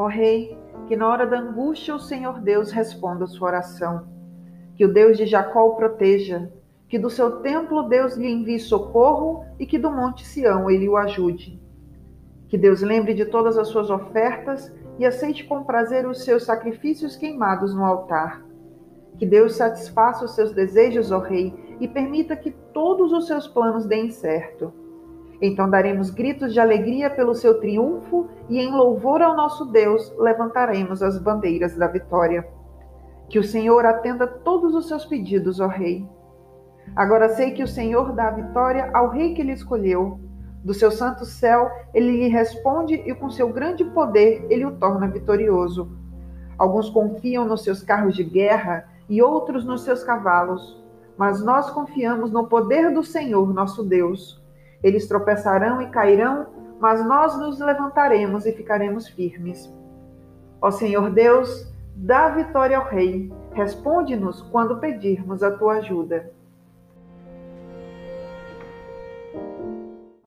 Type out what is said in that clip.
Ó Rei, que na hora da angústia o Senhor Deus responda a sua oração. Que o Deus de Jacó o proteja, que do seu templo Deus lhe envie socorro e que do monte Sião ele o ajude. Que Deus lembre de todas as suas ofertas e aceite com prazer os seus sacrifícios queimados no altar. Que Deus satisfaça os seus desejos, ó Rei, e permita que todos os seus planos deem certo. Então daremos gritos de alegria pelo seu triunfo e, em louvor ao nosso Deus, levantaremos as bandeiras da vitória. Que o Senhor atenda todos os seus pedidos, ó Rei. Agora sei que o Senhor dá a vitória ao Rei que ele escolheu. Do seu santo céu, ele lhe responde e, com seu grande poder, ele o torna vitorioso. Alguns confiam nos seus carros de guerra e outros nos seus cavalos, mas nós confiamos no poder do Senhor, nosso Deus. Eles tropeçarão e cairão, mas nós nos levantaremos e ficaremos firmes. Ó Senhor Deus, dá vitória ao Rei, responde-nos quando pedirmos a tua ajuda.